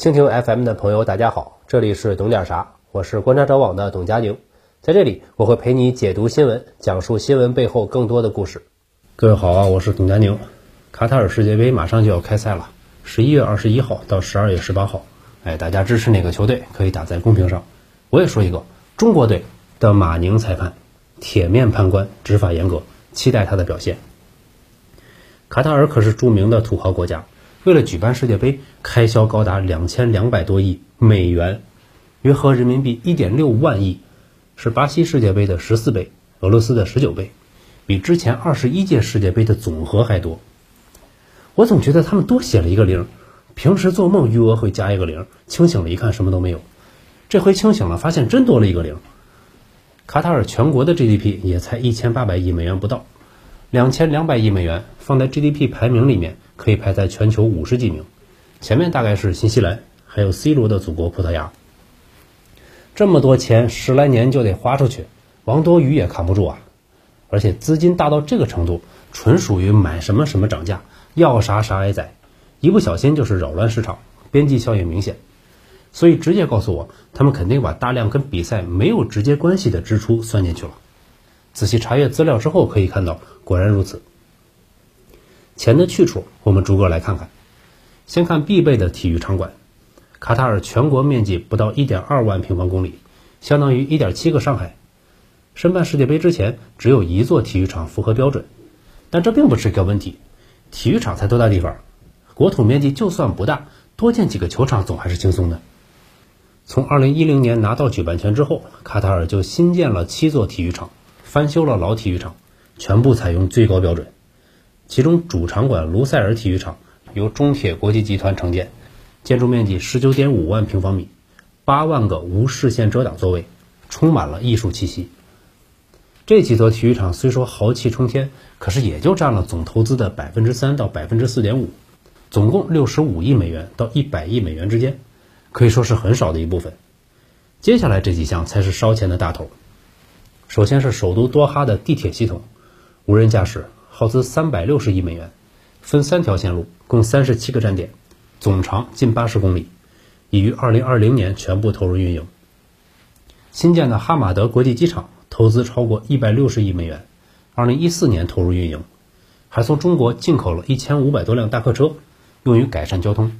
蜻蜓 FM 的朋友，大家好，这里是懂点啥，我是观察者网的董佳宁，在这里我会陪你解读新闻，讲述新闻背后更多的故事。各位好啊，我是董佳宁。卡塔尔世界杯马上就要开赛了，十一月二十一号到十二月十八号，哎，大家支持哪个球队可以打在公屏上。我也说一个中国队的马宁裁判，铁面判官，执法严格，期待他的表现。卡塔尔可是著名的土豪国家。为了举办世界杯，开销高达两千两百多亿美元，约合人民币一点六万亿，是巴西世界杯的十四倍，俄罗斯的十九倍，比之前二十一届世界杯的总和还多。我总觉得他们多写了一个零，平时做梦余额会加一个零，清醒了一看什么都没有，这回清醒了发现真多了一个零。卡塔尔全国的 GDP 也才一千八百亿美元不到。两千两百亿美元放在 GDP 排名里面，可以排在全球五十几名，前面大概是新西兰，还有 C 罗的祖国葡萄牙。这么多钱，十来年就得花出去，王多鱼也扛不住啊！而且资金大到这个程度，纯属于买什么什么涨价，要啥啥挨宰，一不小心就是扰乱市场，边际效应明显。所以直接告诉我，他们肯定把大量跟比赛没有直接关系的支出算进去了。仔细查阅资料之后，可以看到，果然如此。钱的去处，我们逐个来看看。先看必备的体育场馆。卡塔尔全国面积不到1.2万平方公里，相当于1.7个上海。申办世界杯之前，只有一座体育场符合标准，但这并不是一个问题。体育场才多大地方？国土面积就算不大，多建几个球场总还是轻松的。从2010年拿到举办权之后，卡塔尔就新建了七座体育场。翻修了老体育场，全部采用最高标准。其中主场馆卢塞尔体育场由中铁国际集团承建，建筑面积十九点五万平方米，八万个无视线遮挡座位，充满了艺术气息。这几座体育场虽说豪气冲天，可是也就占了总投资的百分之三到百分之四点五，总共六十五亿美元到一百亿美元之间，可以说是很少的一部分。接下来这几项才是烧钱的大头。首先是首都多哈的地铁系统，无人驾驶，耗资三百六十亿美元，分三条线路，共三十七个站点，总长近八十公里，已于二零二零年全部投入运营。新建的哈马德国际机场投资超过一百六十亿美元，二零一四年投入运营，还从中国进口了一千五百多辆大客车，用于改善交通。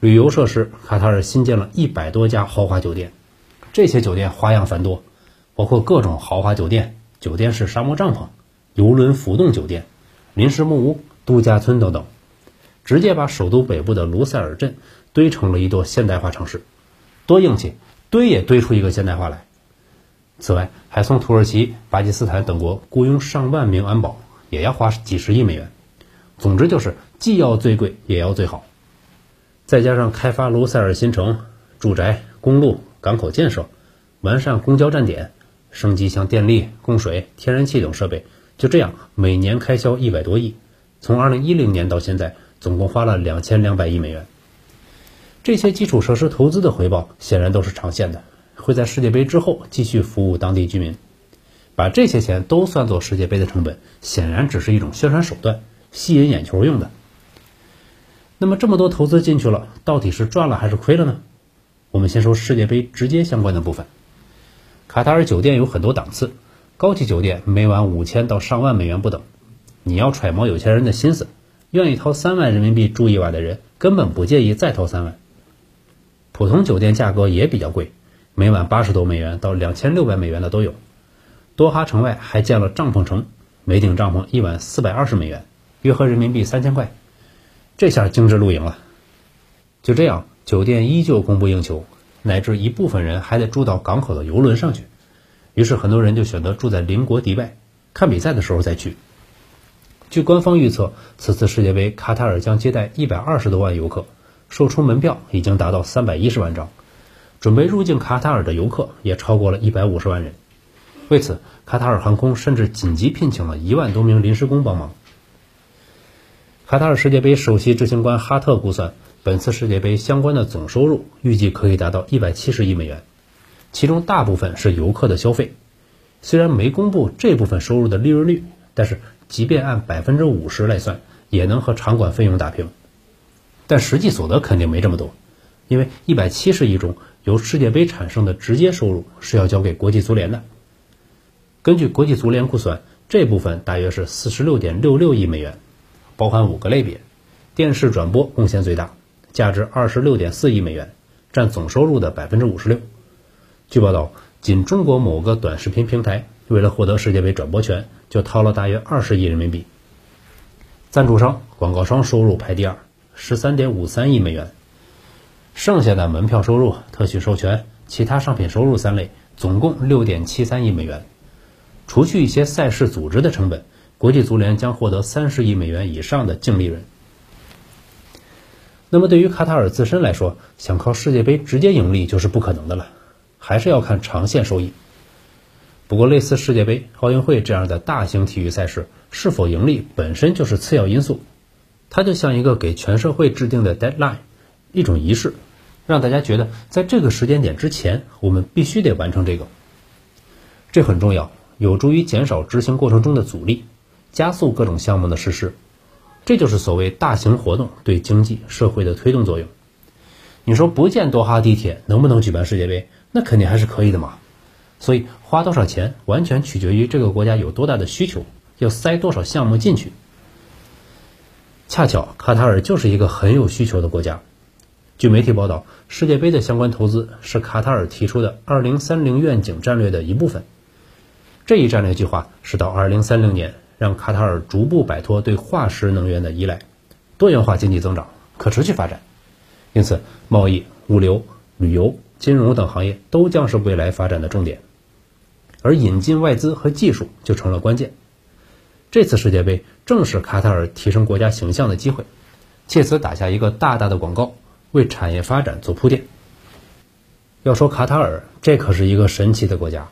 旅游设施，卡塔尔新建了一百多家豪华酒店，这些酒店花样繁多。包括各种豪华酒店、酒店式沙漠帐篷、游轮浮动酒店、临时木屋、度假村等等，直接把首都北部的卢塞尔镇堆成了一座现代化城市，多硬气，堆也堆出一个现代化来。此外，还从土耳其、巴基斯坦等国雇佣上万名安保，也要花几十亿美元。总之就是既要最贵，也要最好。再加上开发卢塞尔新城、住宅、公路、港口建设，完善公交站点。升级像电力、供水、天然气等设备，就这样每年开销一百多亿。从二零一零年到现在，总共花了两千两百亿美元。这些基础设施投资的回报显然都是长线的，会在世界杯之后继续服务当地居民。把这些钱都算作世界杯的成本，显然只是一种宣传手段，吸引眼球用的。那么这么多投资进去了，到底是赚了还是亏了呢？我们先说世界杯直接相关的部分。卡塔尔酒店有很多档次，高级酒店每晚五千到上万美元不等。你要揣摩有钱人的心思，愿意掏三万人民币住一晚的人，根本不介意再掏三万。普通酒店价格也比较贵，每晚八十多美元到两千六百美元的都有。多哈城外还建了帐篷城，每顶帐篷一晚四百二十美元，约合人民币三千块。这下精致露营了。就这样，酒店依旧供不应求。乃至一部分人还得住到港口的游轮上去，于是很多人就选择住在邻国迪拜，看比赛的时候再去。据官方预测，此次世界杯卡塔尔将接待一百二十多万游客，售出门票已经达到三百一十万张，准备入境卡塔尔的游客也超过了一百五十万人。为此，卡塔尔航空甚至紧急聘请了一万多名临时工帮忙。卡塔尔世界杯首席执行官哈特估算。本次世界杯相关的总收入预计可以达到一百七十亿美元，其中大部分是游客的消费。虽然没公布这部分收入的利润率，但是即便按百分之五十来算，也能和场馆费用打平。但实际所得肯定没这么多。因为一百七十亿中由世界杯产生的直接收入是要交给国际足联的。根据国际足联估算，这部分大约是四十六点六六亿美元，包含五个类别，电视转播贡献最大，价值二十六点四亿美元，占总收入的百分之五十六。据报道，仅中国某个短视频平台为了获得世界杯转播权，就掏了大约二十亿人民币。赞助商、广告商收入排第二，十三点五三亿美元。剩下的门票收入、特许授权、其他商品收入三类，总共六点七三亿美元。除去一些赛事组织的成本，国际足联将获得三十亿美元以上的净利润。那么，对于卡塔尔自身来说，想靠世界杯直接盈利就是不可能的了，还是要看长线收益。不过，类似世界杯、奥运会这样的大型体育赛事。是否盈利本身就是次要因素，它就像一个给全社会制定的 deadline，一种仪式，让大家觉得在这个时间点之前，我们必须得完成这个。这很重要，有助于减少执行过程中的阻力，加速各种项目的实施。这就是所谓大型活动对经济社会的推动作用。你说不建多哈地铁能不能举办世界杯？那肯定还是可以的嘛。所以花多少钱完全取决于这个国家有多大的需求。要塞多少项目进去？恰巧卡塔尔就是一个很有需求的国家。据媒体报道，世界杯的相关投资是卡塔尔提出的“二零三零愿景”战略的一部分。这一战略计划是到二零三零年，让卡塔尔逐步摆脱对化石能源的依赖，多元化经济增长，可持续发展。因此，贸易、物流、旅游、金融等行业都将是未来发展的重点，而引进外资和技术就成了关键。这次世界杯正是卡塔尔提升国家形象的机会，借此打下一个大大的广告，为产业发展做铺垫。要说卡塔尔，这可是一个神奇的国家，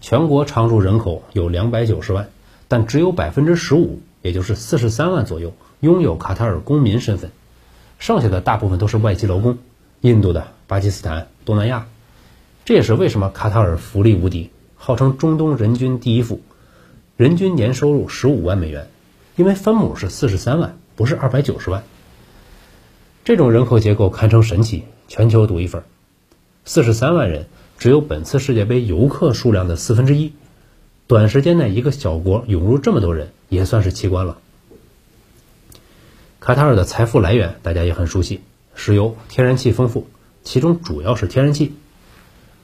全国常住人口有两百九十万，但只有百分之十五，也就是四十三万左右，拥有卡塔尔公民身份，剩下的大部分都是外籍劳工，印度的、巴基斯坦、东南亚。这也是为什么卡塔尔福利无敌，号称中东人均第一富。人均年收入十五万美元，因为分母是四十三万，不是二百九十万。这种人口结构堪称神奇，全球独一份。四十三万人只有本次世界杯游客数量的四分之一，短时间内一个小国涌入这么多人，也算是奇观了。卡塔尔的财富来源大家也很熟悉，石油、天然气丰富，其中主要是天然气。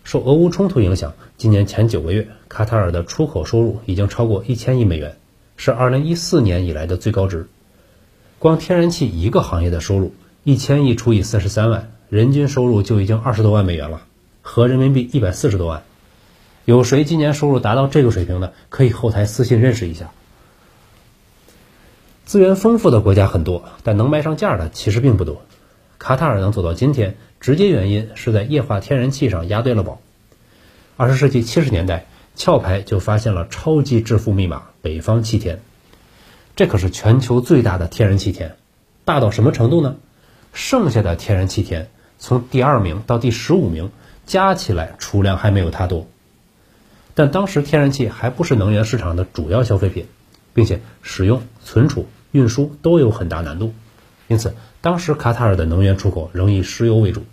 受俄乌冲突影响，今年前九个月，卡塔尔的出口收入已经超过一千亿美元，是二零一四年以来的最高值。光天然气一个行业的收入，一千亿除以四十三万，人均收入就已经二十多万美元了，合人民币一百四十多万。有谁今年收入达到这个水平的，可以后台私信认识一下。资源丰富的国家很多，但能卖上价的其实并不多。卡塔尔能走到今天。直接原因是在液化天然气上押对了宝。二十世纪七十年代，壳牌就发现了超级致富密码——北方气田，这可是全球最大的天然气田，大到什么程度呢？剩下的天然气田从第二名到第十五名加起来储量还没有它多。但当时天然气还不是能源市场的主要消费品，并且使用、存储、运输都有很大难度，因此当时卡塔尔的能源出口仍以石油为主。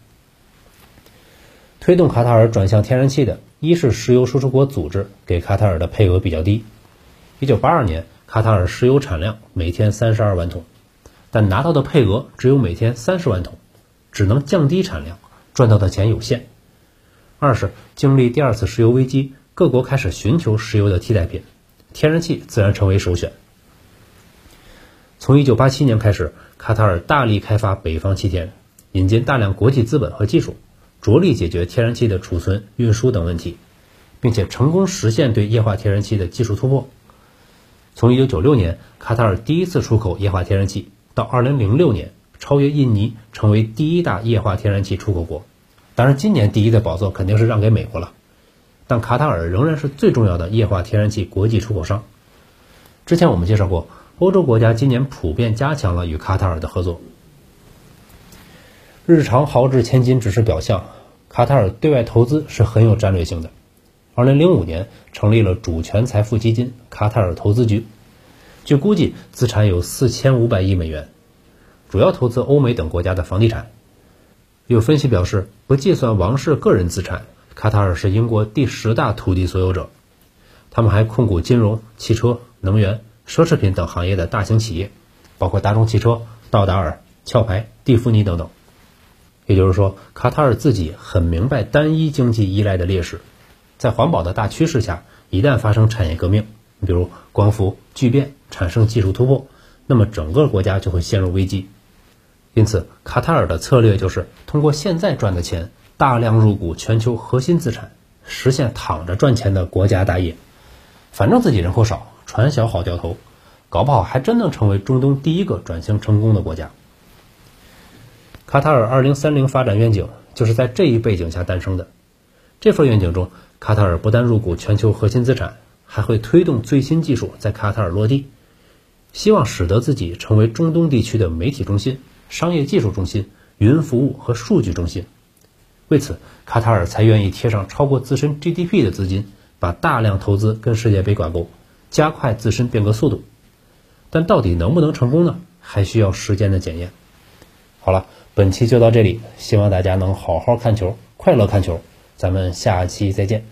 推动卡塔尔转向天然气的，一是石油输出国组织给卡塔尔的配额比较低。一九八二年，卡塔尔石油产量每天三十二万桶，但拿到的配额只有每天三十万桶，只能降低产量，赚到的钱有限。二是经历第二次石油危机，各国开始寻求石油的替代品，天然气自然成为首选。从一九八七年开始，卡塔尔大力开发北方气田，引进大量国际资本和技术。着力解决天然气的储存、运输等问题，并且成功实现对液化天然气的技术突破。从1996年卡塔尔第一次出口液化天然气，到2006年超越印尼成为第一大液化天然气出口国。当然，今年第一的宝座肯定是让给美国了，但卡塔尔仍然是最重要的液化天然气国际出口商。之前我们介绍过，欧洲国家今年普遍加强了与卡塔尔的合作。日常豪掷千金只是表象，卡塔尔对外投资是很有战略性的。二零零五年成立了主权财富基金卡塔尔投资局，据估计资产有四千五百亿美元，主要投资欧美等国家的房地产。有分析表示，不计算王室个人资产，卡塔尔是英国第十大土地所有者。他们还控股金融、汽车、能源、奢侈品等行业的大型企业，包括大众汽车、道达尔、壳牌、蒂芙尼等等。也就是说，卡塔尔自己很明白单一经济依赖的劣势，在环保的大趋势下，一旦发生产业革命，比如光伏巨变产生技术突破，那么整个国家就会陷入危机。因此，卡塔尔的策略就是通过现在赚的钱，大量入股全球核心资产，实现躺着赚钱的国家大业。反正自己人口少，船小好掉头，搞不好还真能成为中东第一个转型成功的国家。卡塔尔2030发展愿景就是在这一背景下诞生的。这份愿景中，卡塔尔不但入股全球核心资产，还会推动最新技术在卡塔尔落地，希望使得自己成为中东地区的媒体中心、商业技术中心、云服务和数据中心。为此，卡塔尔才愿意贴上超过自身 GDP 的资金。把大量投资跟世界杯挂钩，加快自身变革速度，但到底能不能成功呢？还需要时间的检验。好了，本期就到这里，希望大家能好好看球，快乐看球，咱们下期再见。